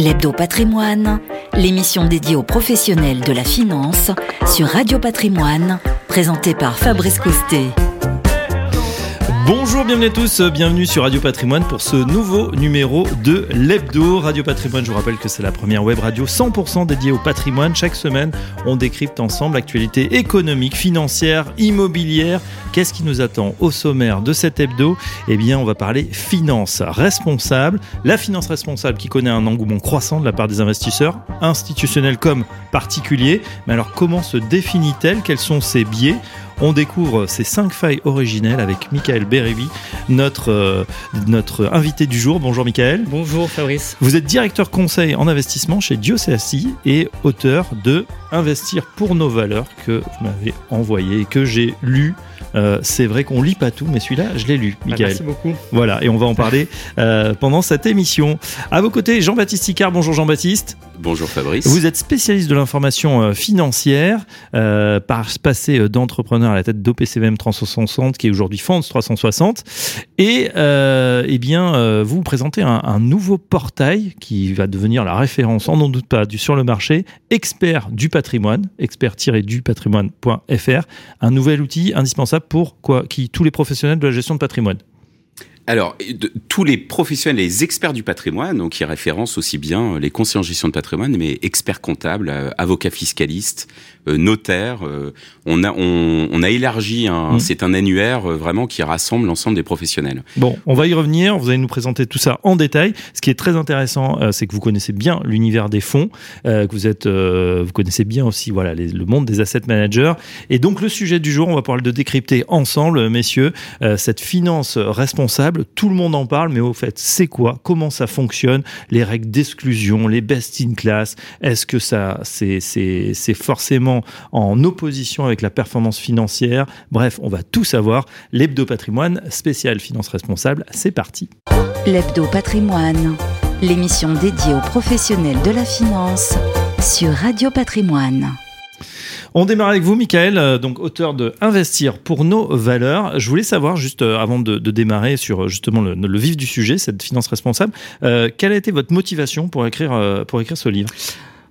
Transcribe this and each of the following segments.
L'Hebdo Patrimoine, l'émission dédiée aux professionnels de la finance sur Radio Patrimoine, présentée par Fabrice Coustet. Bonjour, bienvenue à tous, bienvenue sur Radio Patrimoine pour ce nouveau numéro de l'Hebdo. Radio Patrimoine, je vous rappelle que c'est la première web radio 100% dédiée au patrimoine. Chaque semaine, on décrypte ensemble l'actualité économique, financière, immobilière. Qu'est-ce qui nous attend au sommaire de cet hebdo? Eh bien, on va parler finance responsable. La finance responsable qui connaît un engouement croissant de la part des investisseurs, institutionnels comme particuliers. Mais alors, comment se définit-elle? Quels sont ses biais? On découvre ces cinq failles originelles avec Michael Bérébi, notre, euh, notre invité du jour. Bonjour Michael. Bonjour Fabrice. Vous êtes directeur conseil en investissement chez Diocéassi et auteur de Investir pour nos valeurs que vous m'avez envoyé et que j'ai lu. Euh, c'est vrai qu'on lit pas tout, mais celui-là, je l'ai lu, Bah, Michael. merci beaucoup. Voilà, et on va en parler euh, pendant cette émission. À vos côtés, Jean-Baptiste Icard. Bonjour Jean-Baptiste. Bonjour Fabrice. Vous êtes spécialiste de l'information euh, financière, euh, par passé euh, d'entrepreneur à la tête d'OPCVM 360, qui est aujourd'hui Fonds 360. Et euh, eh bien, vous présentez un, nouveau portail qui va devenir la référence, on n'en doute pas, sur le marché, expert du patrimoine, expert-du-patrimoine.fr, un nouvel outil indispensable pour quoi qui tous les professionnels de la gestion de patrimoine. Alors, tous les professionnels, les experts du patrimoine, donc qui référencent aussi bien euh, les conseillers en gestion de patrimoine, mais experts comptables, euh, avocats fiscalistes, euh, notaires. euh, on a on, on a élargi Mhm. c'est un annuaire euh, vraiment qui rassemble l'ensemble des professionnels. Bon, on va y revenir. Vous allez nous présenter tout ça en détail. Ce qui est très intéressant, c'est que vous connaissez bien l'univers des fonds, que vous êtes, vous connaissez bien aussi, voilà, les- le monde des asset managers. Et donc le sujet du jour, on va pouvoir le décrypter ensemble, messieurs. Cette finance responsable, tout le monde en parle, mais au fait, c'est quoi? Comment ça fonctionne? Les règles d'exclusion, les best in class. Est-ce que ça, c'est, c'est, en opposition avec la performance financière Bref, on va tout savoir. L'hebdo patrimoine spécial finance responsable, c'est parti. L'Hebdo Patrimoine, l'émission dédiée aux professionnels de la finance sur Radio Patrimoine. On démarre avec vous, Michael, euh, donc auteur de Investir pour nos valeurs. Je voulais savoir, juste euh, avant de, de démarrer sur euh, justement le, le vif du sujet, cette finance responsable, euh, quelle a été votre motivation pour écrire, pour écrire ce livre?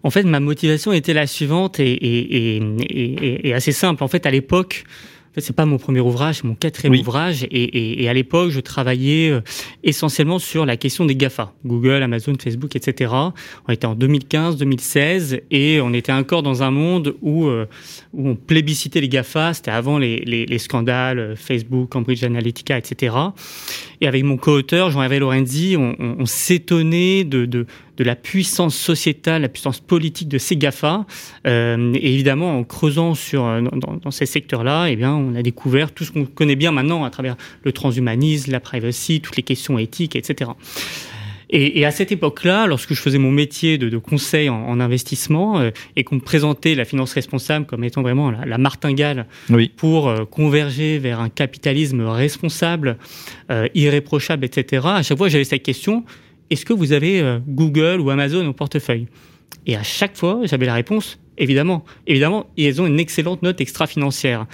En fait, ma motivation était la suivante et, et, et, et- et assez simple. En fait, à l'époque, en fait, c'est pas mon premier ouvrage, c'est mon quatrième Oui. ouvrage. Et, à l'époque, je travaillais euh, essentiellement sur la question des GAFA, Google, Amazon, Facebook, etc. On était en 2015-2016 et on était encore dans un monde où, euh, où on plébiscitait les GAFA. C'était avant les, les- les scandales euh, Facebook, Cambridge Analytica, etc. Et avec mon co-auteur, Jean-Hervé Lorenzi, on, on- on s'étonnait de, de, de la puissance sociétale, la puissance politique de ces GAFA. Euh, et évidemment, en creusant sur, euh, dans, dans ces secteurs-là, eh bien, on a découvert tout ce qu'on connaît bien maintenant à travers le transhumanisme, la privacy, toutes les questions éthiques, etc. Et, et à cette époque-là, lorsque je faisais mon métier de, de conseil en, en investissement euh, et qu'on me présentait la finance responsable comme étant vraiment la, la martingale Oui. pour euh, converger vers un capitalisme responsable, euh, irréprochable, etc. À chaque fois, j'avais cette question est-ce que vous avez euh, Google ou Amazon au portefeuille? Et à chaque fois, j'avais la réponse évidemment. Évidemment, ils ont une excellente note extra-financière.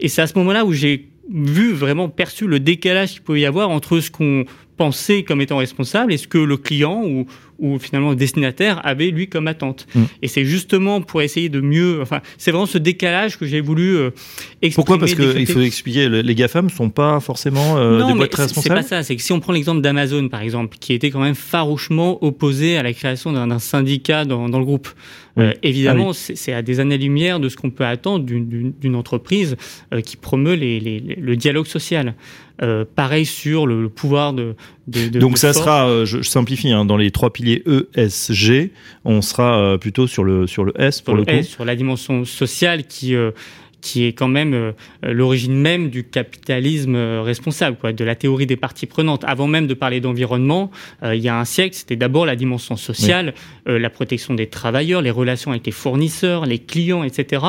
Et c'est à ce moment-là où j'ai vu vraiment perçu le décalage qu'il pouvait y avoir entre ce qu'on pensait comme étant responsable et ce que le client ou, ou finalement le destinataire avait lui comme attente. Mm. Et c'est justement pour essayer de mieux, enfin, c'est vraiment ce décalage que j'ai voulu euh, exprimer. Pourquoi? Parce qu'il faut expliquer, le- les GAFAM ne sont pas forcément euh, non, des boîtes très c'est- c'est responsables? pas ça. C'est que si on prend l'exemple d'Amazon, par exemple, qui était quand même farouchement opposé à la création d'un d'un syndicat dans, dans le groupe. Oui. Euh, évidemment, Ah c'est c'est à des années-lumière de ce qu'on peut attendre d'une- entreprise euh, qui promeut les, les- les- le dialogue social. Euh, pareil sur le, le pouvoir de. de, de Donc de ça sera, euh, je, je simplifie, hein, dans les trois piliers E, S, G, on sera euh, plutôt sur le, sur le S pour sur, le le coup. Sur la dimension sociale qui qui est quand même euh, l'origine même du capitalisme euh, responsable, quoi, de la théorie des parties prenantes. Avant même de parler d'environnement, euh, il y a un siècle, c'était d'abord la dimension sociale, la protection des travailleurs, les relations avec les fournisseurs, les clients, etc.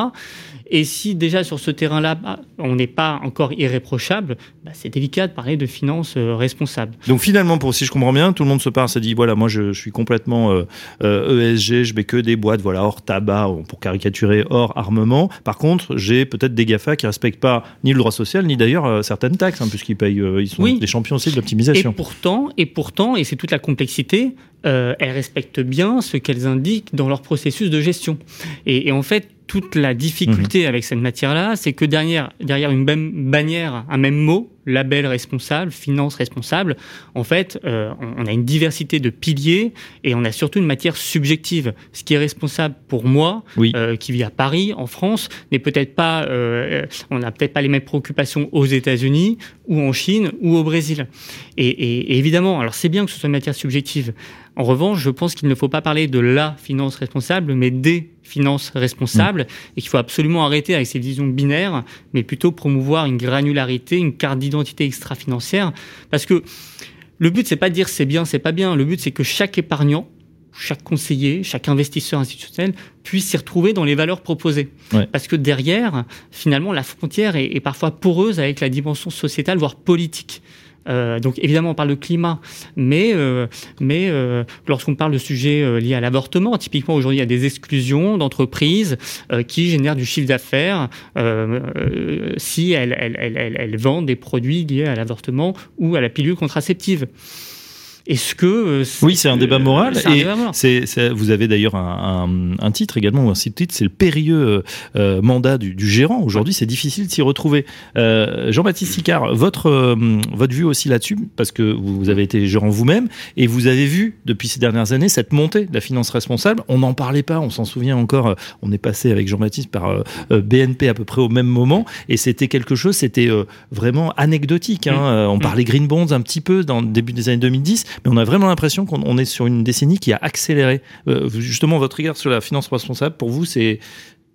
Et si déjà sur ce terrain-là, bah, on n'est pas encore irréprochable, bah, c'est délicat de parler de finances euh, responsables. Donc finalement, pour si je comprends bien, tout le monde se parle, se dit voilà, moi je, suis complètement ESG, euh, e je mets que des boîtes, voilà, hors tabac, pour caricaturer, hors armement. Par contre, j'ai peut-être des GAFA qui respectent pas ni le droit social, ni d'ailleurs certaines taxes, hein, puisqu'ils payent, ils sont des champions aussi de l'optimisation. Et pourtant, et pourtant, et c'est toute la complexité, euh, elles respectent bien ce qu'elles indiquent dans leur processus de gestion. Et, en fait, toute la difficulté mhm. avec cette matière-là, c'est que derrière, derrière une même bannière, un même mot, label responsable, finance responsable, en fait, euh, on, a une diversité de piliers et on a surtout une matière subjective. Ce qui est responsable pour moi, euh, qui vit à Paris, en France, n'est peut-être pas, on n'a peut-être pas les mêmes préoccupations aux États-Unis ou en Chine ou au Brésil. Et, et évidemment, alors c'est bien que ce soit une matière subjective. En revanche, je pense qu'il ne faut pas parler de la finance responsable, mais des finances responsables, mm. et qu'il faut absolument arrêter avec ces visions binaires, mais plutôt promouvoir une granularité, une carte d'identité extra-financière, parce que le but c'est pas de dire c'est bien, c'est pas bien. Le but c'est que chaque épargnant, chaque conseiller, chaque investisseur institutionnel puisse s'y retrouver dans les valeurs proposées. Parce que derrière, finalement, la frontière est, parfois poreuse avec la dimension sociétale, voire politique. Euh, donc évidemment, on parle de climat, mais, euh, mais euh, lorsqu'on parle de sujets liés à l'avortement, typiquement aujourd'hui, il y a des exclusions d'entreprises qui génèrent du chiffre d'affaires si elles, elles, elles vendent des produits liés à l'avortement ou à la pilule contraceptive. Est-ce que euh, oui, c'est un débat moral. et c'est, vous avez d'ailleurs un, un, titre également ou un site-titre, c'est le périlleux euh, euh, mandat du, du gérant. Aujourd'hui, c'est difficile de s'y retrouver. Jean-Baptiste Sicard, votre votre vue aussi là-dessus, parce que vous avez été gérant vous-même et vous avez vu depuis ces dernières années cette montée de la finance responsable. On n'en parlait pas, on s'en souvient encore. On est passé avec Jean-Baptiste par BNP à peu près au même moment et c'était quelque chose, c'était vraiment anecdotique. Hein. On parlait green bonds un petit peu dans le début des années 2010 mais on a vraiment l'impression qu'on est sur une décennie qui a accéléré. Euh, justement, votre regard sur la finance responsable, pour vous, c'est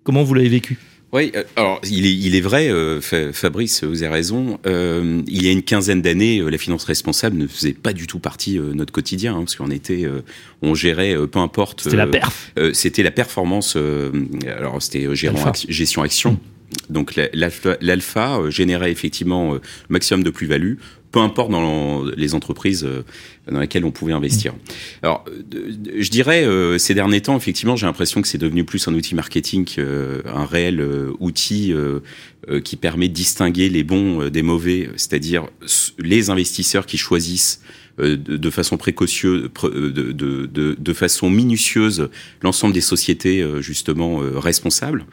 comment vous l'avez vécu? Oui, euh, alors il est, il est vrai, euh, Fabrice, vous avez raison. il y a une quinzaine d'années, la finance responsable ne faisait pas du tout partie de notre quotidien, hein, parce qu'on était, on gérait, peu importe. C'était la perf. c'était la performance. alors c'était gestion action. Donc l'alpha générait effectivement maximum de plus-value peu importe dans les entreprises euh, dans lesquelles on pouvait investir. Alors, je dirais, euh, ces derniers temps, effectivement, j'ai l'impression que c'est devenu plus un outil marketing qu'un réel euh, outil qui permet de distinguer les bons des mauvais, c'est-à-dire les investisseurs qui choisissent de, façon précautionneuse, de, façon minutieuse, l'ensemble des sociétés justement responsables.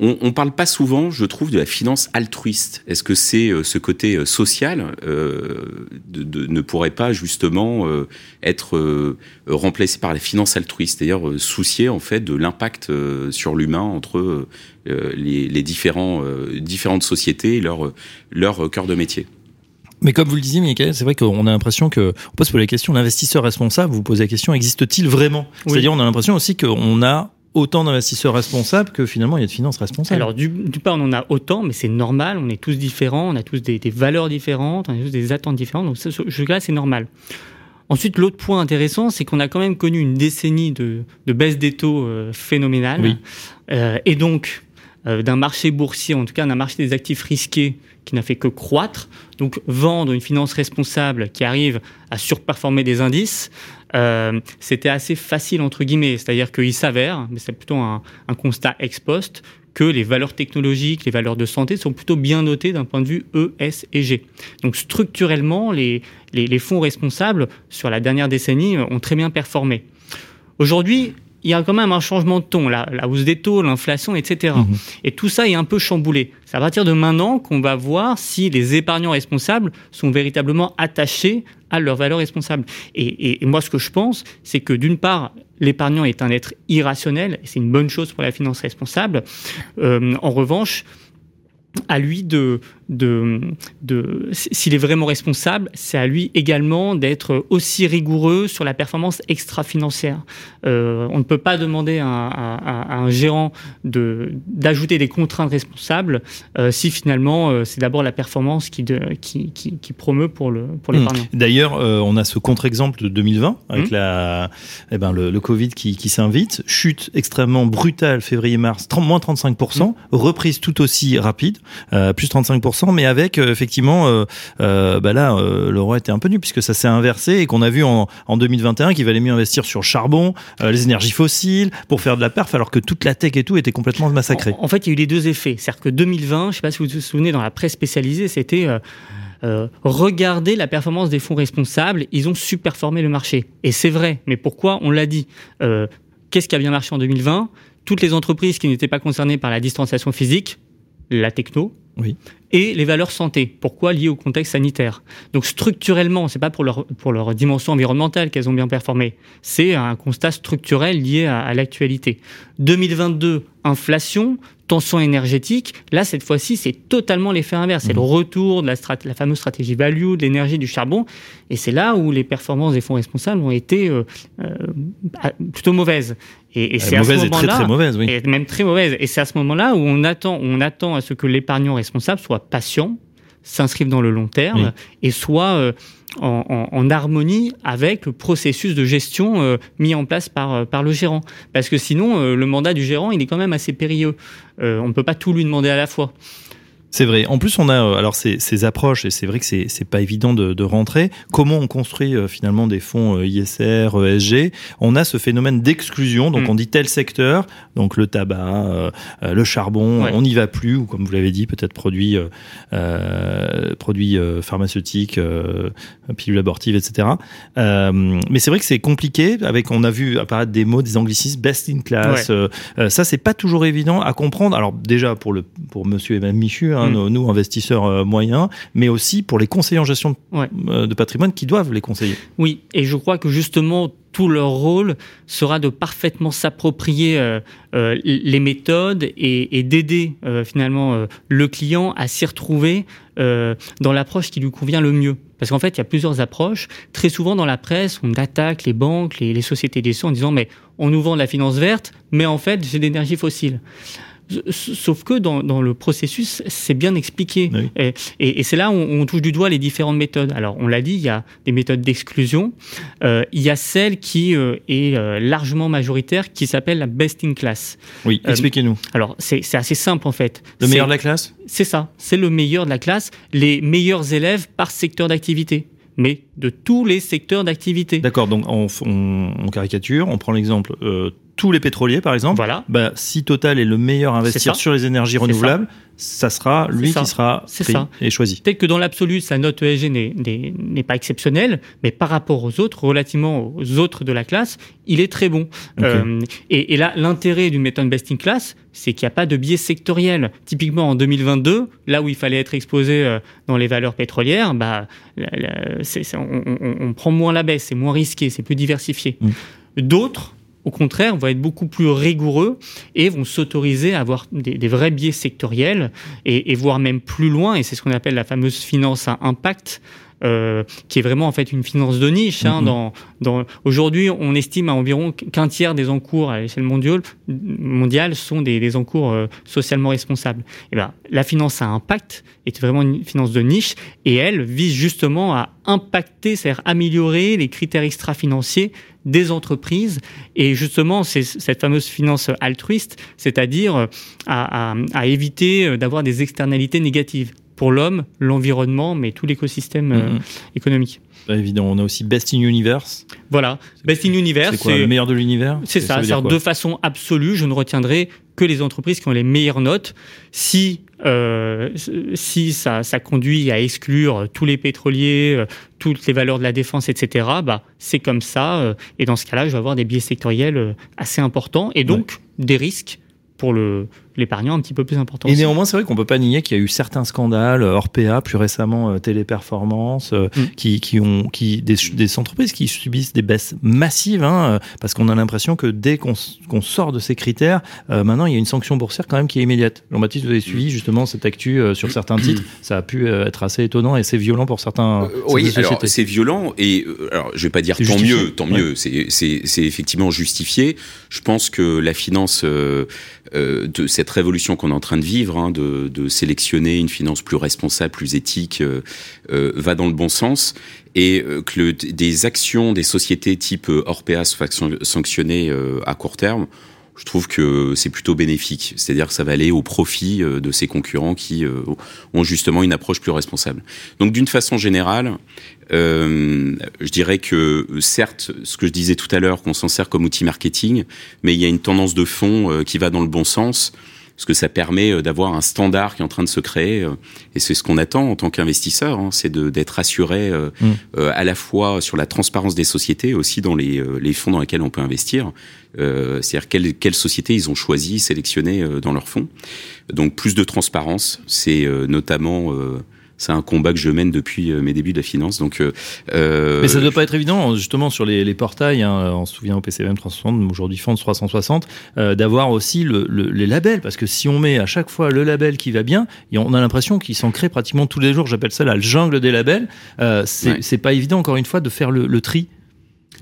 On, on parle pas souvent, je trouve, de la finance altruiste. Est-ce que c'est euh, ce côté euh, social euh, de, ne pourrait pas justement être remplacé par la finance altruiste, c'est-à-dire soucier en fait de l'impact sur l'humain entre les, différents, différentes sociétés et leur, leur cœur de métier mais comme vous le disiez, Michael, c'est vrai qu'on a l'impression que on peut se poser la question l'investisseur responsable. Vous posez la question existe-t-il vraiment? C'est-à-dire, on a l'impression aussi qu'on a autant d'investisseurs responsables que finalement il y a de finances responsables. Alors du, du pas on en a autant, mais c'est normal, on est tous différents, on a tous des, valeurs différentes, on a tous des attentes différentes, donc ce là c'est normal. Ensuite, l'autre point intéressant, c'est qu'on a quand même connu une décennie de, de baisse des taux euh, phénoménale, euh, et donc euh, d'un marché boursier, en tout cas d'un marché des actifs risqués qui n'a fait que croître. Donc vendre une finance responsable qui arrive à surperformer des indices, euh, c'était assez facile entre guillemets. C'est-à-dire qu'il s'avère, mais c'est plutôt un, constat ex post, que les valeurs technologiques, les valeurs de santé sont plutôt bien notées d'un point de vue E, S et G. Donc structurellement, les, les fonds responsables sur la dernière décennie ont très bien performé. Aujourd'hui, il y a quand même un changement de ton, la, la hausse des taux, l'inflation, etc. Mhm. Et tout ça est un peu chamboulé. C'est à partir de maintenant qu'on va voir si les épargnants responsables sont véritablement attachés à leurs valeurs responsables. Et, et, moi, ce que je pense, c'est que d'une part, l'épargnant est un être irrationnel, et c'est une bonne chose pour la finance responsable. Euh, en revanche, à lui de, de, de s'il est vraiment responsable, c'est à lui également d'être aussi rigoureux sur la performance extra-financière. Euh, on ne peut pas demander à, à, un gérant d'ajouter des contraintes responsables euh, si finalement euh, c'est d'abord la performance qui, de, qui, qui, qui, promeut pour le pour l'épargnant. Mmh. D'ailleurs, on a ce contre-exemple de 2020 avec mmh. la, eh ben, le, le Covid qui, qui s'invite, chute extrêmement brutale février-mars, moins 35%, mmh. reprise tout aussi rapide, plus 35%, mais avec effectivement, bah là, le roi était un peu nu puisque ça s'est inversé et qu'on a vu en, en 2021 qu'il valait mieux investir sur charbon, euh, les énergies fossiles, pour faire de la perf, alors que toute la tech et tout était complètement massacrée. En, fait, il y a eu les deux effets. C'est-à-dire que 2020, je ne sais pas si vous vous souvenez, dans la presse spécialisée, c'était... Euh, euh, regarder la performance des fonds responsables, ils ont superformé le marché. Et c'est vrai, mais pourquoi On l'a dit. Qu'est-ce qui a bien marché en 2020 Toutes les entreprises qui n'étaient pas concernées par la distanciation physique, la techno, oui. Et les valeurs santé. Pourquoi liées au contexte sanitaire? Donc structurellement, c'est pas pour leur, pour leur dimension environnementale qu'elles ont bien performé. C'est un constat structurel lié à, à l'actualité. 2022, inflation, tension énergétique. Là, cette fois-ci, c'est totalement l'effet inverse. C'est le mmh. retour de la, la, fameuse stratégie value, de l'énergie, du charbon. Et c'est là où les performances des fonds responsables ont été euh, euh, plutôt mauvaises. Et, et c'est à ce moment-là, très, très mauvaise, oui. et même très mauvaise. Et c'est à ce moment-là où on attend, on attend à ce que l'épargnant responsable soit patient, s'inscrive dans le long terme et soit euh, en, harmonie avec le processus de gestion euh, mis en place par, euh, par le gérant. Parce que sinon, le mandat du gérant, il est quand même assez périlleux. on ne peut pas tout lui demander à la fois. C'est vrai. En plus, on a euh, alors ces, ces approches et c'est vrai que c'est c'est pas évident de, de, rentrer. Comment on construit euh, finalement des fonds euh, ISR, ESG On a ce phénomène d'exclusion. Donc, mm. on dit tel secteur, donc le tabac, le charbon, on n'y va plus ou comme vous l'avez dit, peut-être produits produits pharmaceutiques, pilules abortives, etc. mais c'est vrai que c'est compliqué. Avec, on a vu apparaître des mots, des anglicismes, best in class. ça, c'est pas toujours évident à comprendre. Alors déjà pour le pour Monsieur et Madame Michu. Hein, Mm. nous, investisseurs euh, moyens, mais aussi pour les conseillers en gestion euh, de patrimoine qui doivent les conseiller. Oui, et je crois que justement, tout leur rôle sera de parfaitement s'approprier euh, les méthodes et, d'aider finalement le client à s'y retrouver dans l'approche qui lui convient le mieux. Parce qu'en fait, il y a plusieurs approches. Très souvent dans la presse, on attaque les banques, les, sociétés d'édition en disant mais on nous vend de la finance verte, mais en fait, c'est l'énergie fossile. Sauf que dans, dans le processus, c'est bien expliqué. Et, et, c'est là où on, touche du doigt les différentes méthodes. Alors, on l'a dit, il y a des méthodes d'exclusion. Euh, il y a celle qui euh, est euh, largement majoritaire, qui s'appelle la best in class. Oui, expliquez-nous. alors, c'est assez simple en fait. Le meilleur de la classe? C'est ça, c'est le meilleur de la classe. Les meilleurs élèves par secteur d'activité mais de tous les secteurs d'activité. D'accord, donc on, on, caricature, on prend l'exemple euh, tous les pétroliers, par exemple, voilà. bah, si Total est le meilleur à investir sur les énergies renouvelables, ça. sera lui qui sera pris ça. et choisi. Peut-être que dans l'absolu, sa note ESG n'est pas exceptionnelle, mais par rapport aux autres, relativement aux autres de la classe, il est très bon. Euh, et, et, là, l'intérêt d'une méthode best in class, c'est qu'il n'y a pas de biais sectoriel. Typiquement, en 2022, là où il fallait être exposé euh, dans les valeurs pétrolières, bah, on, on, prend moins la baisse, c'est moins risqué, c'est plus diversifié. Mm. D'autres, au contraire, vont être beaucoup plus rigoureux et vont s'autoriser à avoir des, vrais biais sectoriels et, et, voire même plus loin. Et c'est ce qu'on appelle la fameuse finance à impact. Euh, qui est vraiment en fait une finance de niche. Hein, dans, dans, Aujourd'hui, on estime à environ qu'un tiers des encours à l'échelle mondiale, mondiale sont des, des encours euh, socialement responsables. Et eh ben, la finance à impact est vraiment une finance de niche et elle vise justement à impacter, c'est-à-dire améliorer les critères extra-financiers des entreprises et justement c'est cette fameuse finance altruiste, c'est-à-dire euh, à, à, à éviter d'avoir des externalités négatives pour l'homme, l'environnement, mais tout l'écosystème euh, mhm. économique. Bah, évidemment, on a aussi Best in Universe. Voilà, Best in Universe. C'est le meilleur de l'univers? C'est ça, ça de façon absolue, je ne retiendrai que les entreprises qui ont les meilleures notes. Si euh, si ça, ça, conduit à exclure tous les pétroliers, euh, toutes les valeurs de la défense, etc., bah, c'est comme ça. et dans ce cas-là, je vais avoir des biais sectoriels assez importants et donc des risques pour le, l'épargnant un petit peu plus important. Et néanmoins, c'est vrai qu'on peut pas nier qu'il y a eu certains scandales, Orpea, plus récemment Téléperformance, mm. qui, qui ont qui des, des, entreprises qui subissent des baisses massives, hein, parce qu'on a l'impression que dès qu'on sort de ces critères, maintenant il y a une sanction boursière quand même qui est immédiate. Jean-Baptiste, vous avez suivi justement cette actu sur certains titres, ça a pu être assez étonnant et c'est violent pour certains. oui, alors c'est violent et alors je vais pas dire tant mieux, tant mieux, c'est effectivement justifié. Je pense que la finance euh, euh, de cette révolution qu'on est en train de vivre, hein, de, sélectionner une finance plus responsable, plus éthique, euh, euh va dans le bon sens et euh, que des actions des sociétés type Orpea soient sanctionnées à court terme je trouve que c'est plutôt bénéfique. C'est-à-dire que ça va aller au profit de ces concurrents qui ont justement une approche plus responsable. Donc d'une façon générale, je dirais que certes, ce que je disais tout à l'heure, qu'on s'en sert comme outil marketing, mais il y a une tendance de fond qui va dans le bon sens parce que ça permet d'avoir un standard qui est en train de se créer, et c'est ce qu'on attend en tant qu'investisseur, hein, c'est d'être assuré mmh. à la fois sur la transparence des sociétés, aussi dans les, les fonds dans lesquels on peut investir, euh, c'est-à-dire quelle, quelle société ils ont choisi, sélectionné euh, dans leur fonds. Donc plus de transparence, c'est euh, notamment c'est un combat que je mène depuis mes débuts de la finance. Donc, euh, mais ça ne doit pas être évident, justement sur les, les portails. Hein, on se souvient au PCM 360, aujourd'hui Fonds 360, euh, d'avoir aussi le, le, les labels, parce que si on met à chaque fois le label qui va bien, on a l'impression qu'il s'en crée pratiquement tous les jours. J'appelle ça la jungle des labels. Euh, c'est pas évident encore une fois de faire le, le tri.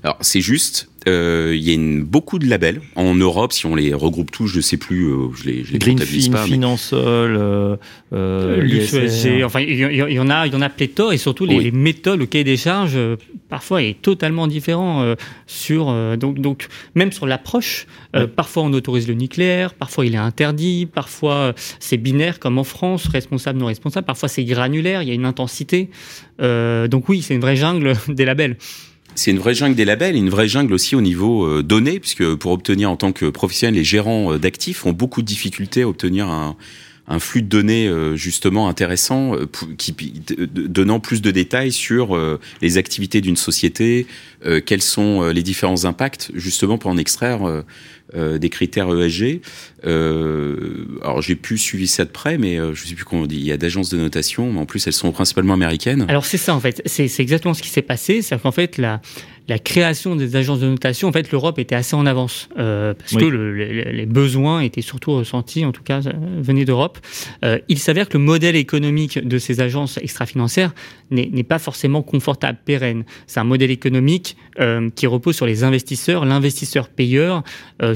Alors c'est juste, euh, il y a une, beaucoup de labels en Europe. Si on les regroupe tous, je sais plus, euh, je les, je les comptabilise pas. Finansol, euh, euh enfin il y, en a, il y en a pléthore et surtout les, les, méthodes, le cahier des charges, parfois est totalement différent sur donc donc même sur l'approche. Parfois on autorise le nucléaire, parfois il est interdit, parfois c'est binaire comme en France, responsable non responsable. Parfois c'est granulaire, il y a une intensité. donc oui, c'est une vraie jungle des labels c'est une vraie jungle des labels, une vraie jungle aussi au niveau euh, données, puisque pour obtenir en tant que professionnel, les gérants euh, d'actifs ont beaucoup de difficultés à obtenir un, flux de données euh, justement intéressant, euh, donnant plus de détails sur les activités d'une société, quels sont les différents impacts justement pour en extraire euh, des critères ESG. Euh, alors j'ai pu suivre ça de près, mais euh, je sais plus comment on dit. Il y a d'agences de notation, mais en plus elles sont principalement américaines. Alors c'est ça en fait. C'est exactement ce qui s'est passé. C'est qu'en fait la la création des agences de notation, en fait, l'Europe était assez en avance euh, parce que le, les, besoins étaient surtout ressentis, en tout cas, venaient d'Europe. Euh, il s'avère que le modèle économique de ces agences extra-financières n'est pas forcément confortable, pérenne. C'est un modèle économique euh, qui repose sur les investisseurs. L'investisseur payeur,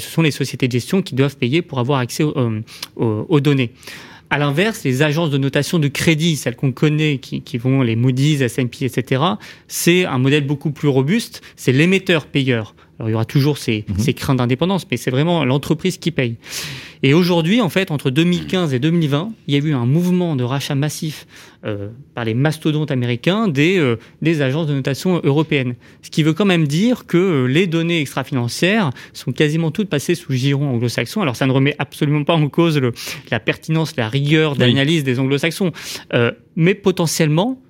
ce sont les sociétés de gestion qui doivent payer pour avoir accès aux, aux données. À l'inverse, les agences de notation de crédit, celles qu'on connaît, qui, qui, vont les Moody's, S&P, etc., c'est un modèle beaucoup plus robuste. C'est l'émetteur-payeur. Alors il y aura toujours ces, mhm. ces craintes d'indépendance, mais c'est vraiment l'entreprise qui paye. Et aujourd'hui, en fait, entre 2015 et 2020, il y a eu un mouvement de rachat massif euh, par les mastodontes américains des, euh, des agences de notation européennes. Ce qui veut quand même dire que euh, les données extra-financières sont quasiment toutes passées sous giron anglo-saxon. Alors ça ne remet absolument pas en cause le, la pertinence, la rigueur d'analyse des anglo-saxons, mais potentiellement,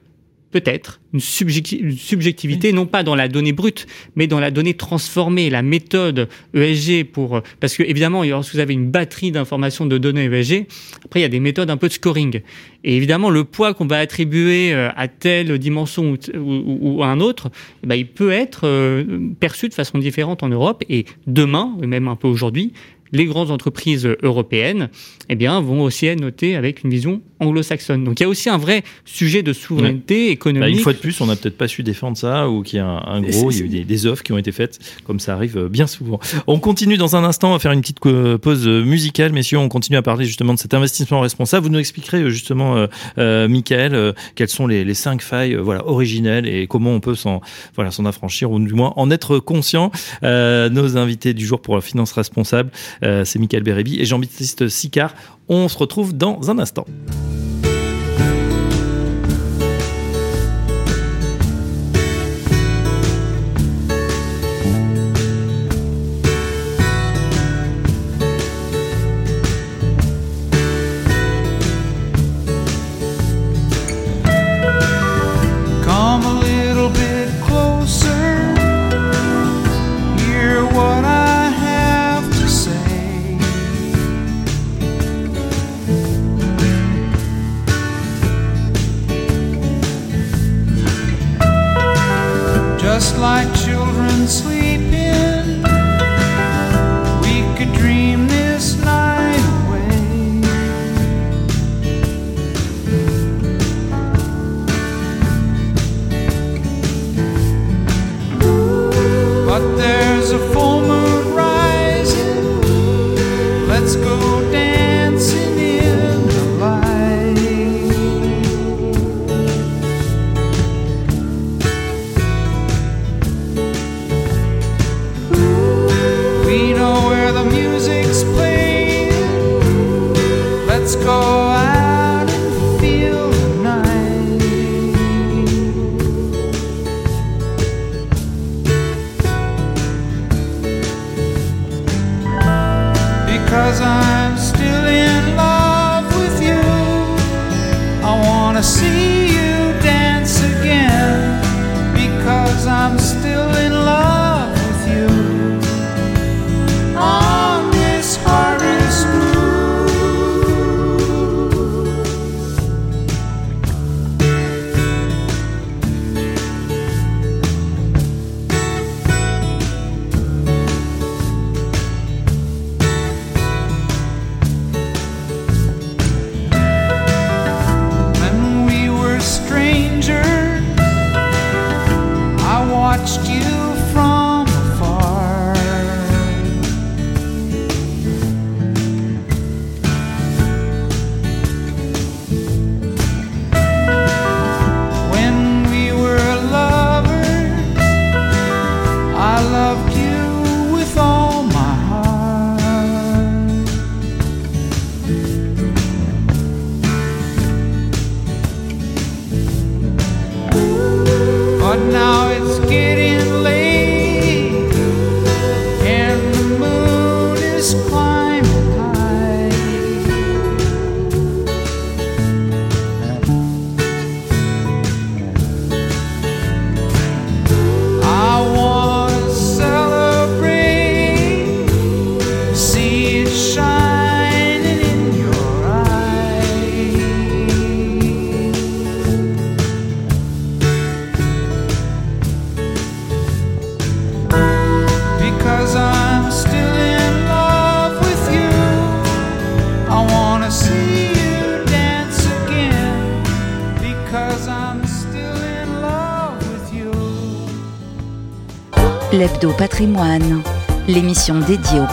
peut-être une, subjectivité, non pas dans la donnée brute, mais dans la donnée transformée, la méthode ESG pour parce que évidemment, lorsque vous avez une batterie d'informations de données ESG, après il y a des méthodes un peu de scoring. Et évidemment, le poids qu'on va attribuer euh, à telle dimension ou, à un autre, eh ben, il peut être euh, perçu de façon différente en Europe et demain, et même un peu aujourd'hui, les grandes entreprises européennes eh bien, vont aussi être notées avec une vision anglo-saxonne. Donc il y a aussi un vrai sujet de souveraineté économique. Bah, une fois de plus, on n'a peut-être pas su défendre ça ou qu'il y a un, gros, il y a eu des, des, offres qui ont été faites, comme ça arrive euh, bien souvent. On continue dans un instant à faire une petite pause musicale, messieurs. On continue à parler justement de cet investissement responsable. Vous nous expliquerez euh, justement, euh, euh, Michael, euh, quelles sont les, les, cinq failles voilà, originelles et comment on peut s'en voilà, s'en affranchir ou du moins en être conscient. nos invités du jour pour la finance responsable, c'est Michael Bérébi et Jean-Baptiste Sicard. On se retrouve dans un instant.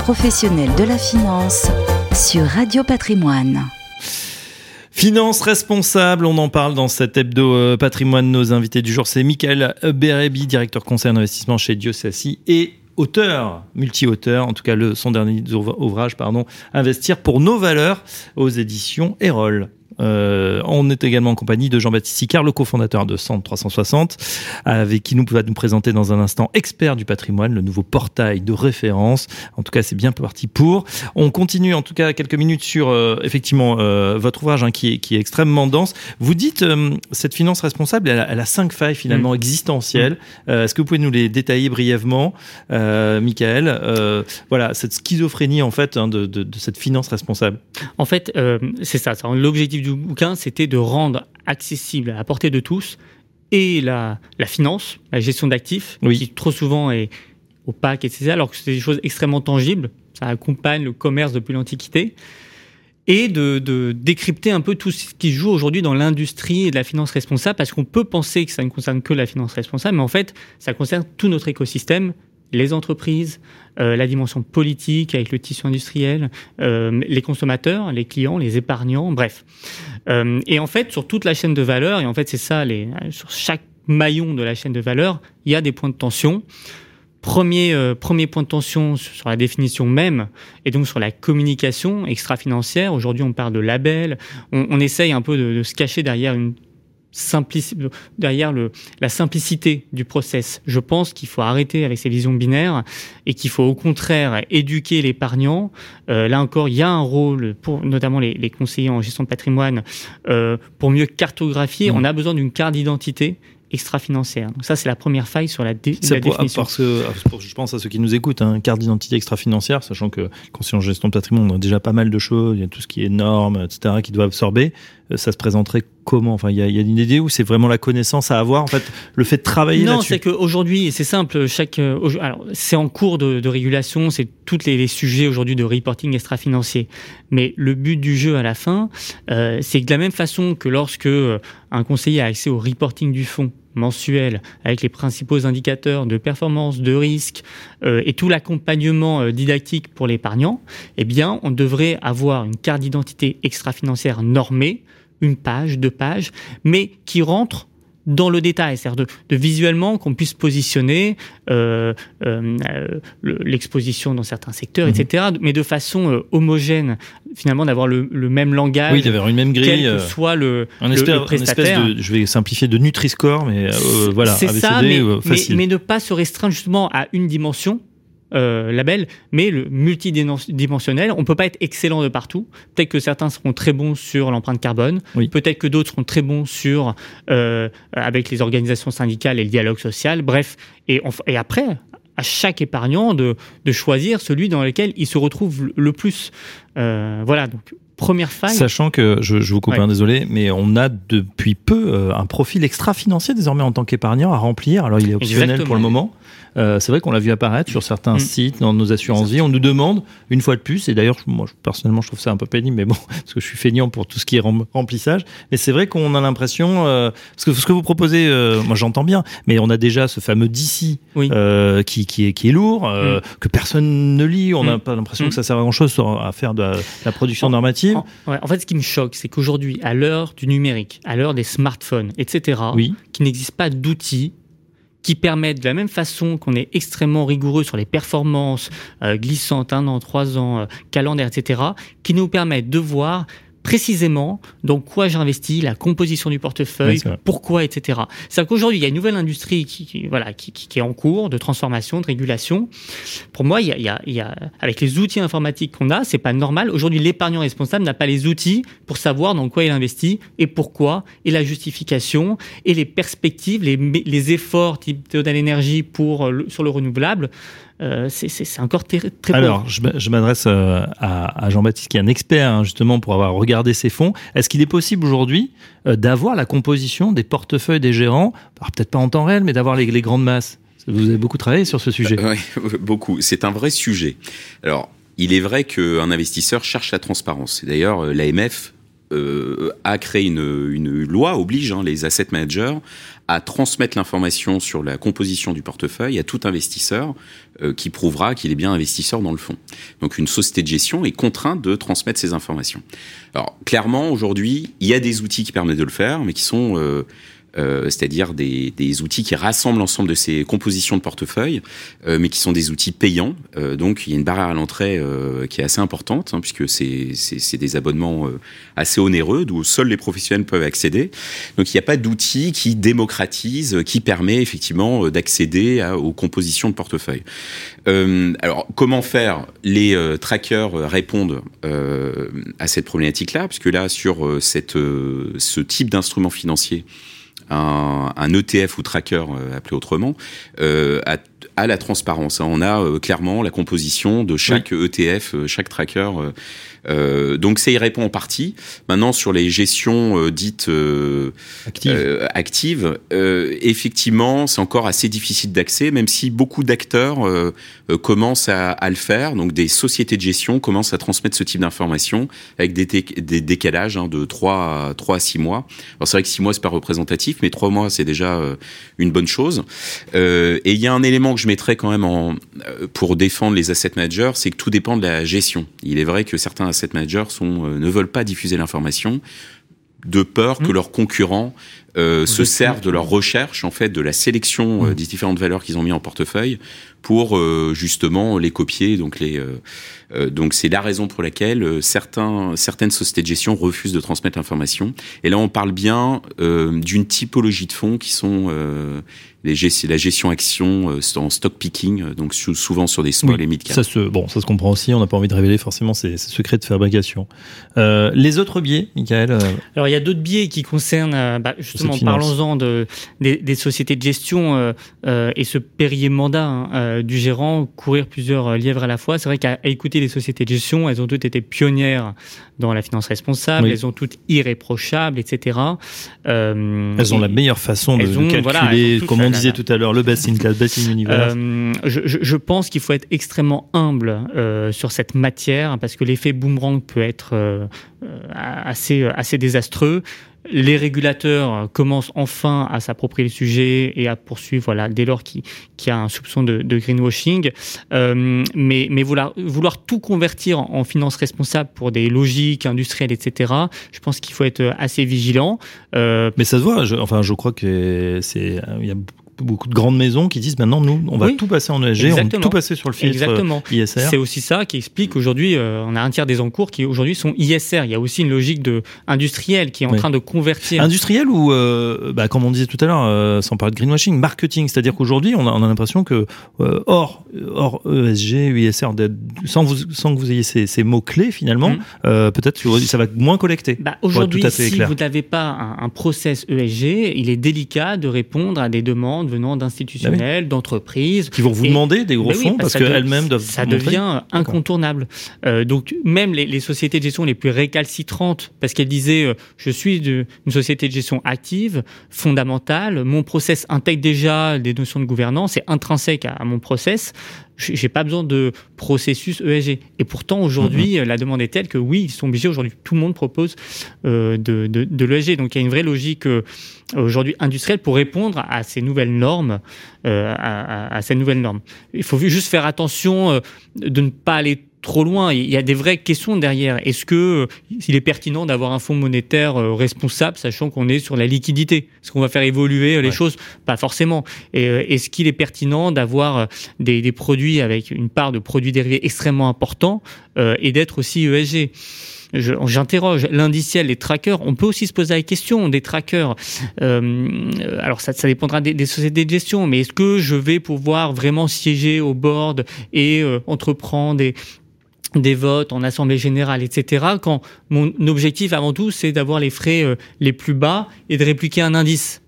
Professionnels de la finance sur Radio Patrimoine. Finance responsable, on en parle dans cet hebdo euh, patrimoine. Nos invités du jour, c'est Michael Bérébi, directeur conseil d'investissement chez Diosassi et auteur, multi-auteur, en tout cas son dernier ouvrage, pardon, Investir pour nos valeurs aux éditions Erol. Euh, on est également en compagnie de Jean-Baptiste Sicard, le cofondateur de Centre 360, avec qui nous va nous présenter dans un instant Expert du patrimoine, le nouveau portail de référence. En tout cas, c'est bien parti pour. On continue en tout cas quelques minutes sur euh, effectivement euh, votre ouvrage hein, qui, est, qui est extrêmement dense. Vous dites cette finance responsable, elle a, cinq failles finalement mmh. existentielles. Mmh. Est-ce que vous pouvez nous les détailler brièvement, Michael Voilà cette schizophrénie en fait hein, de, de, de, cette finance responsable? En fait, c'est ça. L'objectif du bouquin, c'était de rendre accessible à la portée de tous et la, la finance, la gestion d'actifs, qui trop souvent est opaque, etc., alors que c'est des choses extrêmement tangibles. Ça accompagne le commerce depuis l'Antiquité. Et de, de, décrypter un peu tout ce qui joue aujourd'hui dans l'industrie et de la finance responsable, parce qu'on peut penser que ça ne concerne que la finance responsable, mais en fait, ça concerne tout notre écosystème, les entreprises, euh, la dimension politique avec le tissu industriel, euh, les consommateurs, les clients, les épargnants, bref. Euh, et en fait, sur toute la chaîne de valeur, et en fait c'est ça, les, sur chaque maillon de la chaîne de valeur, il y a des points de tension. Premier, premier point de tension sur la définition même, et donc sur la communication extra-financière. Aujourd'hui, on parle de label. On, essaye un peu de se cacher derrière une derrière le, la simplicité du process. Je pense qu'il faut arrêter avec ces visions binaires et qu'il faut au contraire éduquer l'épargnant. Euh, là encore, il y a un rôle pour notamment les, les conseillers en gestion de patrimoine euh, pour mieux cartographier. Mmh. On a besoin d'une carte d'identité extra-financière. Donc ça, c'est la première faille sur la, dé la définition. Parce que, je pense à ceux qui nous écoutent, hein, carte d'identité extra-financière, sachant que conseiller en gestion de patrimoine, on a déjà pas mal de choses, il y a tout ce qui est normes, etc., qui doivent absorber. Euh, ça se présenterait comment? Enfin, il y a, une idée où c'est vraiment la connaissance à avoir, en fait, le fait de travailler là-dessus? Non, c'est qu'aujourd'hui, c'est simple. Chaque, alors, c'est en cours de, régulation, c'est tous les, sujets aujourd'hui de reporting extra-financier. Mais le but du jeu à la fin, c'est que de la même façon que lorsque un conseiller a accès au reporting du fonds mensuel avec les principaux indicateurs de performance, de risque euh, et tout l'accompagnement euh, didactique pour l'épargnant, eh bien, on devrait avoir une carte d'identité extra-financière normée, une page, deux pages, mais qui rentre dans le détail, c'est-à-dire de, visuellement qu'on puisse positionner euh, euh, l'exposition dans certains secteurs, mhm. etc., mais de façon euh, homogène, finalement d'avoir le, même langage. Oui, d'avoir une même grille. Quel que soit le, un espèce, prestataire. de, je vais simplifier, de Nutri-Score, mais voilà. C'est ça, mais, mais, mais ne pas se restreindre justement à une dimension euh, label, mais le multidimensionnel, on peut pas être excellent de partout. Peut-être que certains seront très bons sur l'empreinte carbone, peut-être que d'autres seront très bons sur euh, avec les organisations syndicales et le dialogue social. Bref, et, et après, à chaque épargnant de, de, choisir celui dans lequel il se retrouve le plus. Euh, voilà, donc première faille. Sachant que, je, je vous coupe un désolé, mais on a depuis peu euh, un profil extra-financier désormais en tant qu'épargnant à remplir. Alors il est optionnel pour le moment. Euh, c'est vrai qu'on l'a vu apparaître sur certains mm. sites, dans nos assurances vie. On nous demande une fois de plus, et d'ailleurs, moi personnellement, je trouve ça un peu pénible, mais bon, parce que je suis feignant pour tout ce qui est remplissage. Mais c'est vrai qu'on a l'impression, euh, parce que ce que vous proposez, euh, moi j'entends bien, mais on a déjà ce fameux d'ici qui, qui, est, qui est lourd, mm. que personne ne lit. On n'a mm. pas l'impression que ça sert à grand chose à faire de la, production normative. En, ouais, en, fait, ce qui me choque, c'est qu'aujourd'hui, à l'heure du numérique, à l'heure des smartphones, etc., oui. qu'il n'existe pas d'outils qui permettent, de la même façon qu'on est extrêmement rigoureux sur les performances euh, glissantes, un an, trois ans, euh, calendaire, etc., qui nous permettent de voir précisément dans quoi j'investis, la composition du portefeuille, pourquoi, etc. C'est-à-dire qu'aujourd'hui, il y a une nouvelle industrie qui, voilà, qui, qui, est en cours de transformation, de régulation. Pour moi, il y a, il y a, il y a avec les outils informatiques qu'on a, c'est pas normal. Aujourd'hui, l'épargnant responsable n'a pas les outils pour savoir dans quoi il investit et pourquoi, et la justification, et les perspectives, les, les efforts type de l'énergie pour sur le renouvelable. Euh, c'est encore très, très Alors, je m'adresse euh, à, Jean-Baptiste, qui est un expert hein, justement pour avoir regardé ces fonds. Est-ce qu'il est possible aujourd'hui euh, d'avoir la composition des portefeuilles des gérants, peut-être pas en temps réel, mais d'avoir les, grandes masses Vous avez beaucoup travaillé sur ce sujet. Oui, beaucoup. C'est un vrai sujet. Alors, il est vrai qu'un investisseur cherche la transparence. D'ailleurs, l'AMF a créé une, une, loi oblige hein, les asset managers à transmettre l'information sur la composition du portefeuille à tout investisseur euh, qui prouvera qu'il est bien investisseur dans le fond. Donc une société de gestion est contrainte de transmettre ces informations. Alors clairement aujourd'hui, il y a des outils qui permettent de le faire, mais qui sont euh, c'est-à-dire des, des, outils qui rassemblent l'ensemble de ces compositions de portefeuille, euh, mais qui sont des outils payants. Euh, donc il y a une barrière à l'entrée qui est assez importante, hein, puisque c'est des abonnements assez onéreux, d'où seuls les professionnels peuvent accéder. Donc il n'y a pas d'outil qui démocratise, qui permet effectivement d'accéder aux compositions de portefeuille. alors comment faire? Les trackers répondent à cette problématique-là, puisque là sur cette, ce type d'instrument financier, un, un, ETF ou tracker euh, appelé autrement, euh, à, à, la transparence. On a euh, clairement la composition de chaque ETF, euh, chaque tracker. Euh, donc ça y répond en partie. Maintenant sur les gestions dites actives, actives effectivement c'est encore assez difficile d'accès, même si beaucoup d'acteurs commencent à, à, le faire. Donc des sociétés de gestion commencent à transmettre ce type d'informations avec des, des décalages hein, de 3 à, 3 à 6 mois. Alors c'est vrai que 6 mois c'est pas représentatif, mais 3 mois c'est déjà une bonne chose. et il y a un élément que je mettrais quand même en, euh, pour défendre les asset managers, c'est que tout dépend de la gestion. Il est vrai que certains asset managers sont, euh, ne veulent pas diffuser l'information de peur que mmh. leurs concurrents euh, se servent de leur recherche, en fait, de la sélection mmh. des différentes valeurs qu'ils ont mis en portefeuille pour justement les copier. Donc les, donc c'est la raison pour laquelle certains, certaines sociétés de gestion refusent de transmettre l'information. Et là, on parle bien d'une typologie de fonds qui sont la gestion action euh, en stock picking, euh, donc souvent sur des small et mid cap. Ça se, bon, ça se comprend aussi. On n'a pas envie de révéler forcément ces, secrets de fabrication. Euh, les autres biais, Michael Alors il y a d'autres biais qui concernent bah, justement. parlons-en de, des, sociétés de gestion euh, euh, et ce périer mandat hein, du gérant, courir plusieurs lièvres à la fois. C'est vrai qu'à écouter les sociétés de gestion, elles ont toutes été pionnières dans la finance responsable, elles sont toutes irréprochables, etc. elles ont la meilleure façon de, calculer, comme on disait tout à l'heure, le best in class, best in universe. Je, je, je, pense qu'il faut être extrêmement humble sur cette matière parce que l'effet boomerang peut être assez, assez désastreux les régulateurs commencent enfin à s'approprier le sujet et à poursuivre voilà, dès lors qu'il y a un soupçon de, greenwashing. Euh, mais, vouloir, tout convertir en finance responsable pour des logiques industrielles, etc., je pense qu'il faut être assez vigilant. Euh, mais ça se voit, enfin je crois que c'est... beaucoup de grandes maisons qui disent maintenant nous on va tout passer en ESG, on va tout passer sur le filtre Exactement. ISR. C'est aussi ça qui explique aujourd'hui euh, on a un tiers des encours qui aujourd'hui sont ISR. Il y a aussi une logique de industrielle qui est en train de convertir. Industriel ou euh, bah, comme on disait tout à l'heure euh, sans parler de greenwashing, marketing, c'est-à-dire qu'aujourd'hui on a, on a l'impression que hors hors ESG, ISR sans vous sans que vous ayez ces, ces mots clés finalement, mm. peut-être ça va moins collecter. Bah, aujourd'hui si vous n'avez pas un, un process ESG, il est délicat de répondre à des demandes venant d'institutionnels, bah d'entreprises. Qui vont vous demander des gros bah fonds parce, qu'elles-mêmes doivent. Ça devient incontournable. Euh, donc même les, sociétés de gestion les plus récalcitrantes, parce qu'elles disaient euh, je suis de, une société de gestion active, fondamentale, mon process intègre déjà des notions de gouvernance, c'est intrinsèque à, mon process j'ai pas besoin de processus ESG. Et pourtant, aujourd'hui, mm-hmm. la demande est telle que oui, ils sont obligés. Aujourd'hui, tout le monde propose euh, de, de, de l'ESG. Donc, il y a une vraie logique euh, aujourd'hui industrielle pour répondre à ces nouvelles normes. Euh, à, à, ces nouvelles normes. Il faut juste faire attention euh, de ne pas aller trop loin. Il y a des vraies questions derrière. Est-ce que euh, il est pertinent d'avoir un fonds monétaire euh, responsable, sachant qu'on est sur la liquidité? Est-ce qu'on va faire évoluer euh, les choses? Pas forcément. Est-ce qu'il est pertinent d'avoir des, des, produits avec une part de produits dérivés extrêmement important et d'être aussi ESG j'interroge l'indiciel, les trackers. On peut aussi se poser la question des trackers. Euh, alors ça, ça dépendra des, des, sociétés de gestion, mais est-ce que je vais pouvoir vraiment siéger au board et entreprendre des, des votes en assemblée générale, etc. Quand mon objectif avant tout, c'est d'avoir les frais euh, les plus bas et de répliquer un indice?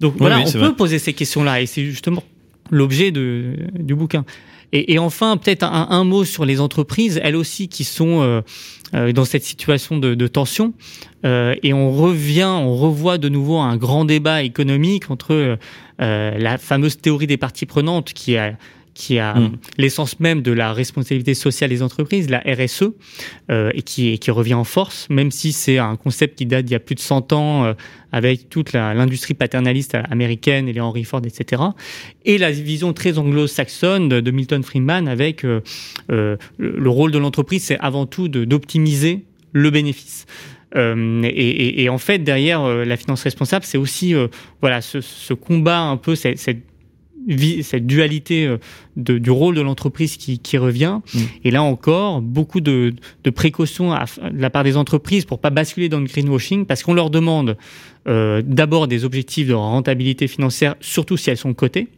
Donc voilà, on peut poser ces questions-là et c'est justement l'objet du bouquin. Et, enfin, peut-être un, un, mot sur les entreprises, elles aussi qui sont euh, euh dans cette situation de, de tension. Euh, et on revient, on revoit de nouveau un grand débat économique entre la fameuse théorie des parties prenantes qui a qui a mm. l'essence même de la responsabilité sociale des entreprises, la RSE, euh, et qui, qui revient en force, même si c'est un concept qui date d'il y a plus de 100 ans euh, avec toute l'industrie paternaliste américaine et les Henry Ford, etc. Et la vision très anglo-saxonne de, Milton Friedman avec euh, le rôle de l'entreprise, c'est avant tout d'optimiser le bénéfice. Euh, et, et, et, en fait, derrière euh, la finance responsable, c'est aussi voilà ce, ce, combat un peu cette, cette cette dualité euh, de, du rôle de l'entreprise qui, qui, revient. Mm. Et là encore, beaucoup de, de précautions à, de la part des entreprises pour pas basculer dans le greenwashing, parce qu'on leur demande euh, d'abord des objectifs de rentabilité financière, surtout si elles sont cotées,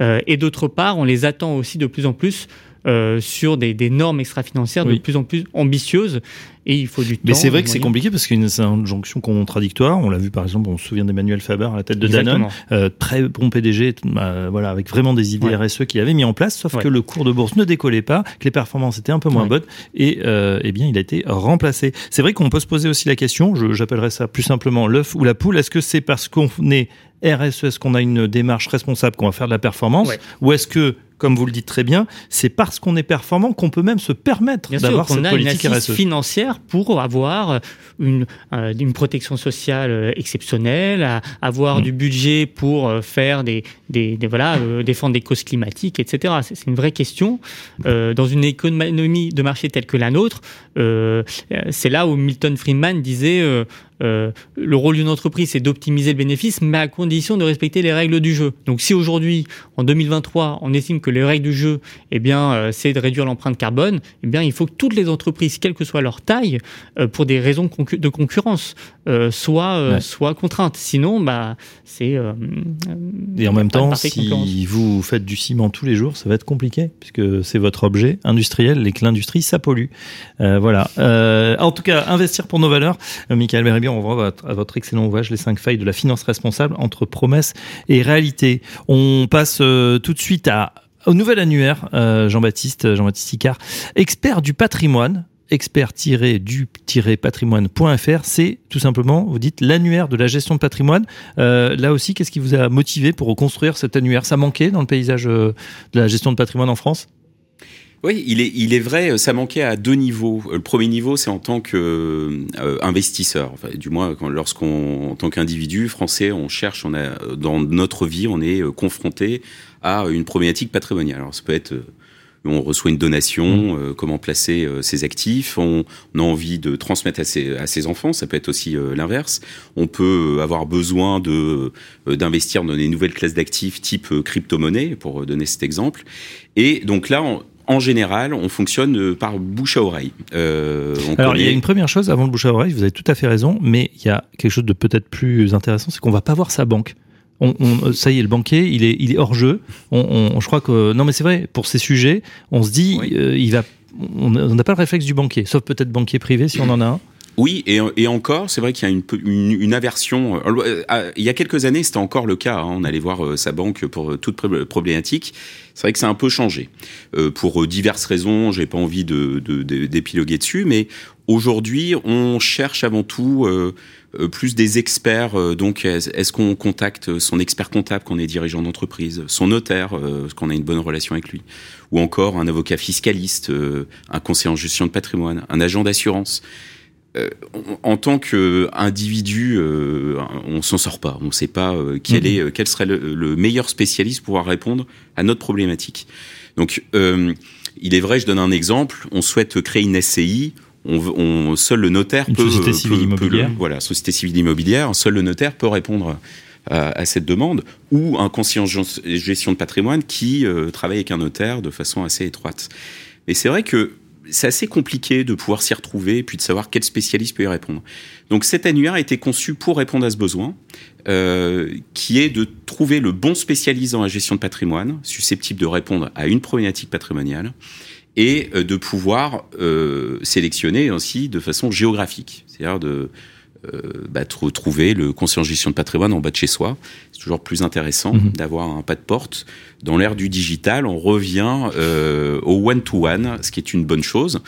euh, et d'autre part, on les attend aussi de plus en plus euh, sur des, des, normes extra-financières de plus en plus ambitieuses et il faut du temps. Mais c'est vrai que c'est compliqué parce qu'il y a une injonction contradictoire. On l'a vu par exemple, on se souvient d'Emmanuel Faber à la tête de Danone, euh, très bon PDG, euh, voilà, avec vraiment des idées RSE qu'il avait mis en place, sauf que le cours de bourse ne décollait pas, que les performances étaient un peu moins bonnes et euh, eh bien il a été remplacé. C'est vrai qu'on peut se poser aussi la question, j'appellerais ça plus simplement l'œuf ou la poule. Est-ce que c'est parce qu'on est RSE, est-ce qu'on a une démarche responsable qu'on va faire de la performance ou est-ce que comme vous le dites très bien, c'est parce qu'on est performant qu'on peut même se permettre d'avoir cette a politique une RSE. financière pour avoir une, euh, une protection sociale euh, exceptionnelle, à avoir mmh. du budget pour euh, faire des, des, des voilà défendre des causes climatiques, etc. C'est une vraie question euh, dans une économie de marché telle que la nôtre. Euh, c'est là où Milton Friedman disait euh, le rôle d'une entreprise, c'est d'optimiser le bénéfice, mais à condition de respecter les règles du jeu. Donc si aujourd'hui, en 2023, on estime que que les règles du jeu, eh bien, c'est de réduire l'empreinte carbone, eh bien, il faut que toutes les entreprises, quelle que soit leur taille, pour des raisons de, concurrence, soient, soient contraintes. Sinon, bah, c'est. Et en même temps, si vous faites du ciment tous les jours, ça va être compliqué, puisque c'est votre objet industriel et que l'industrie, ça pollue. voilà. en tout cas, investir pour nos valeurs. Michael Beribier, on voit à votre excellent ouvrage Les cinq failles de la finance responsable entre promesses et réalité. On passe euh, tout de suite à, au nouvel annuaire, euh, Jean-Baptiste, Jean-Baptiste Icard, expert du patrimoine expert-du-patrimoine.fr, c'est tout simplement, vous dites, l'annuaire de la gestion de patrimoine. Euh, là aussi, qu'est-ce qui vous a motivé pour reconstruire cet annuaire? Ça manquait dans le paysage de la gestion de patrimoine en France? Oui, il est, vrai, ça manquait à deux niveaux. Le premier niveau, c'est en tant qu'investisseur. Du moins, lorsqu'on, en tant qu'individu français, on cherche, on a, dans notre vie, on est confronté à une problématique patrimoniale. Alors, ça peut être on reçoit une donation, mmh. comment placer ses actifs, on, a envie de transmettre à ses, à ses enfants, ça peut être aussi l'inverse. On peut avoir besoin de d'investir dans des nouvelles classes d'actifs type crypto-monnaie, pour donner cet exemple. Et donc là, on, en général, on fonctionne euh, par bouche à oreille. Euh, Alors, il y a une première chose avant le bouche à oreille, vous avez tout à fait raison, mais il y a quelque chose de peut-être plus intéressant, c'est qu'on va pas voir sa banque. On, on, ça y est, le banquier, il est, il est hors jeu. On, je crois que non, mais c'est vrai. Pour ces sujets, on se dit, euh, il va, on n'a pas le réflexe du banquier, sauf peut-être banquier privé si on en a un. Oui, et, et encore, c'est vrai qu'il y a une, une, une, aversion. Euh, euh, il y a quelques années, c'était encore le cas. Hein, on allait voir sa banque pour toute problématique. C'est vrai que a un peu changé. pour diverses raisons, j'ai pas envie de, d'épiloguer dessus, mais aujourd'hui, on cherche avant tout plus des experts. donc, est-ce qu'on contacte son expert comptable quand on est dirigeant d'entreprise, son notaire, parce qu'on a une bonne relation avec lui, ou encore un avocat fiscaliste, un conseiller en gestion de patrimoine, un agent d'assurance euh, en tant qu'individu, euh, on s'en sort pas. On ne sait pas euh, quel, mhm. est, quel serait le, meilleur spécialiste pour pouvoir répondre à notre problématique. Donc, il est vrai, je donne un exemple. On souhaite créer une SCI. On, on seul le notaire une peut. Société civile immobilière. voilà, société civile immobilière. Seul le notaire peut répondre à, à cette demande, ou un conseiller en gestion de patrimoine qui travaille avec un notaire de façon assez étroite. Mais c'est vrai que c'est assez compliqué de pouvoir s'y retrouver et puis de savoir quel spécialiste peut y répondre. Donc cet annuaire a été conçu pour répondre à ce besoin, euh, qui est de trouver le bon spécialiste dans la gestion de patrimoine, susceptible de répondre à une problématique patrimoniale, et euh, de pouvoir euh, sélectionner ainsi de façon géographique, c'est-à-dire de euh, bah, trouver le conseiller en gestion de patrimoine en bas de chez soi. C'est toujours plus intéressant mhm. d'avoir un pas de porte. Dans l'ère du digital, on revient euh, au one-to-one, ce qui est une bonne chose.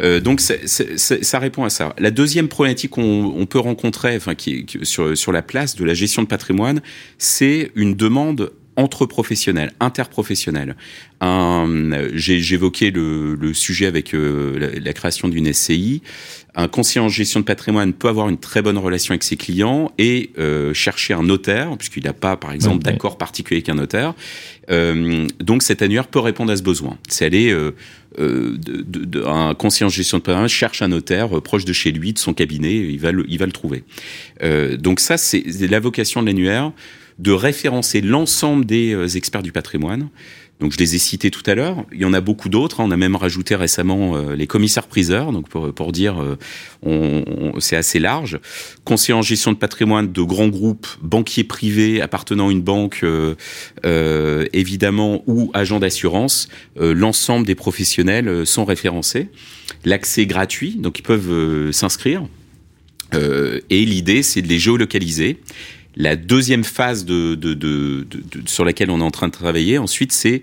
Euh, donc ça répond à ça. La deuxième problématique qu'on peut rencontrer, enfin qui, qui sur, sur la place de la gestion de patrimoine, c'est une demande entre professionnels, interprofessionnels. J'évoquais le, le, sujet avec euh, la, création d'une SCI. Un conseiller en gestion de patrimoine peut avoir une très bonne relation avec ses clients et euh, chercher un notaire, puisqu'il n'a pas, par exemple, d'accord particulier avec un notaire. Euh, donc cet annuaire peut répondre à ce besoin. C'est aller... Euh, euh, de, de, un conseiller en gestion de patrimoine cherche un notaire proche de chez lui, de son cabinet, il va le, il va le trouver. donc ça, c'est la vocation de l'annuaire de référencer l'ensemble des euh, experts du patrimoine. Donc je les ai cités tout à l'heure. Il y en a beaucoup d'autres. Hein. On a même rajouté récemment euh, les commissaires-priseurs, donc pour, pour dire, euh, on, c'est assez large. Conseiller en gestion de patrimoine de grands groupes, banquiers privés appartenant à une banque, euh, évidemment, ou agents d'assurance. L'ensemble des professionnels sont référencés. L'accès est gratuit, donc ils peuvent s'inscrire. et l'idée, c'est de les géolocaliser la deuxième phase sur laquelle on est en train de travailler. Ensuite, c'est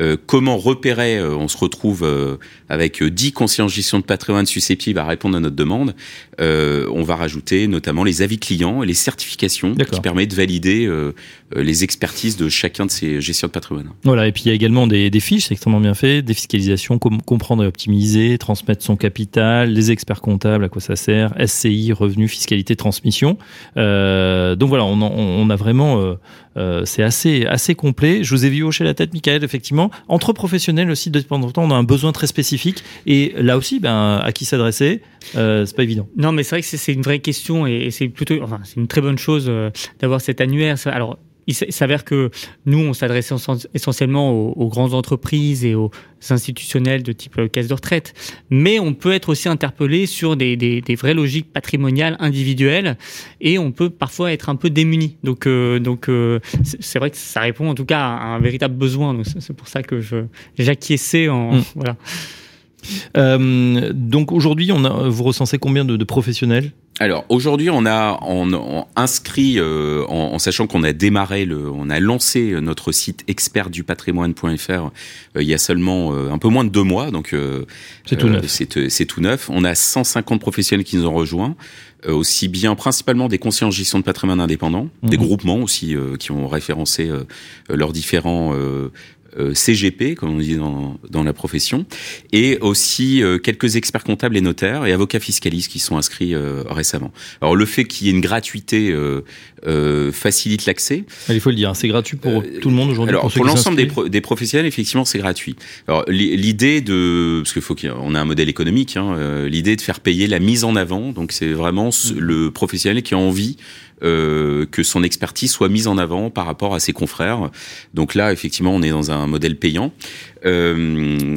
euh, comment repérer, euh, on se retrouve euh, avec 10 consciences gestion de patrimoine susceptibles à répondre à notre demande. on va rajouter notamment les avis clients et les certifications qui permettent de valider les expertises de chacun de ces gestions de patrimoine. Voilà, et puis il y a également des, des fiches, c'est extrêmement bien fait, des fiscalisations, comprendre et optimiser, transmettre son capital, les experts comptables, à quoi ça sert, SCI, revenus, fiscalité, transmission. donc voilà, on, on a vraiment c'est assez, assez complet. Je vous ai vu hocher la tête, Michael, effectivement. Entre professionnels aussi, de temps en temps, on a un besoin très spécifique. Et là aussi, ben, à qui s'adresser euh, C'est pas évident. Non, mais c'est vrai que c'est une vraie question et c'est plutôt, enfin, c'est une très bonne chose euh, d'avoir cet annuaire. Alors, il s'avère que nous, on s'adressait essentiellement aux, grandes entreprises et aux institutionnels de type euh, caisse de retraite, mais on peut être aussi interpellé sur des, des, des, vraies logiques patrimoniales individuelles et on peut parfois être un peu démuni. Donc, euh, donc euh, c'est vrai que ça répond en tout cas à un véritable besoin. c'est pour ça que j'acquiesçais en mm. voilà. Euh, donc aujourd'hui, vous recensez combien de, de professionnels? Alors aujourd'hui, on a on, inscrit euh, en, sachant qu'on a démarré le, on a lancé notre site expertdupatrimoine.fr euh, il y a seulement euh, un peu moins de deux mois, donc c'est tout neuf. C'est tout neuf. On a 150 professionnels qui nous ont rejoints, aussi bien principalement des conseillers en gestion de patrimoine indépendants, des mhm. groupements aussi qui ont référencé leurs différents euh, CGP, comme on dit dans, dans la profession, et aussi euh, quelques experts comptables et notaires et avocats fiscalistes qui sont inscrits euh, récemment. Alors le fait qu'il y ait une gratuité facilite l'accès. Il faut le dire, c'est gratuit pour tout le monde aujourd'hui. Alors pour, l'ensemble des, des, professionnels, effectivement, c'est gratuit. Alors l'idée de, parce qu'il faut qu'on ait un modèle économique, hein, l'idée de faire payer la mise en avant, donc c'est vraiment mmh. le professionnel qui a envie euh, que son expertise soit mise en avant par rapport à ses confrères. Donc là, effectivement, on est dans un modèle payant. Euh,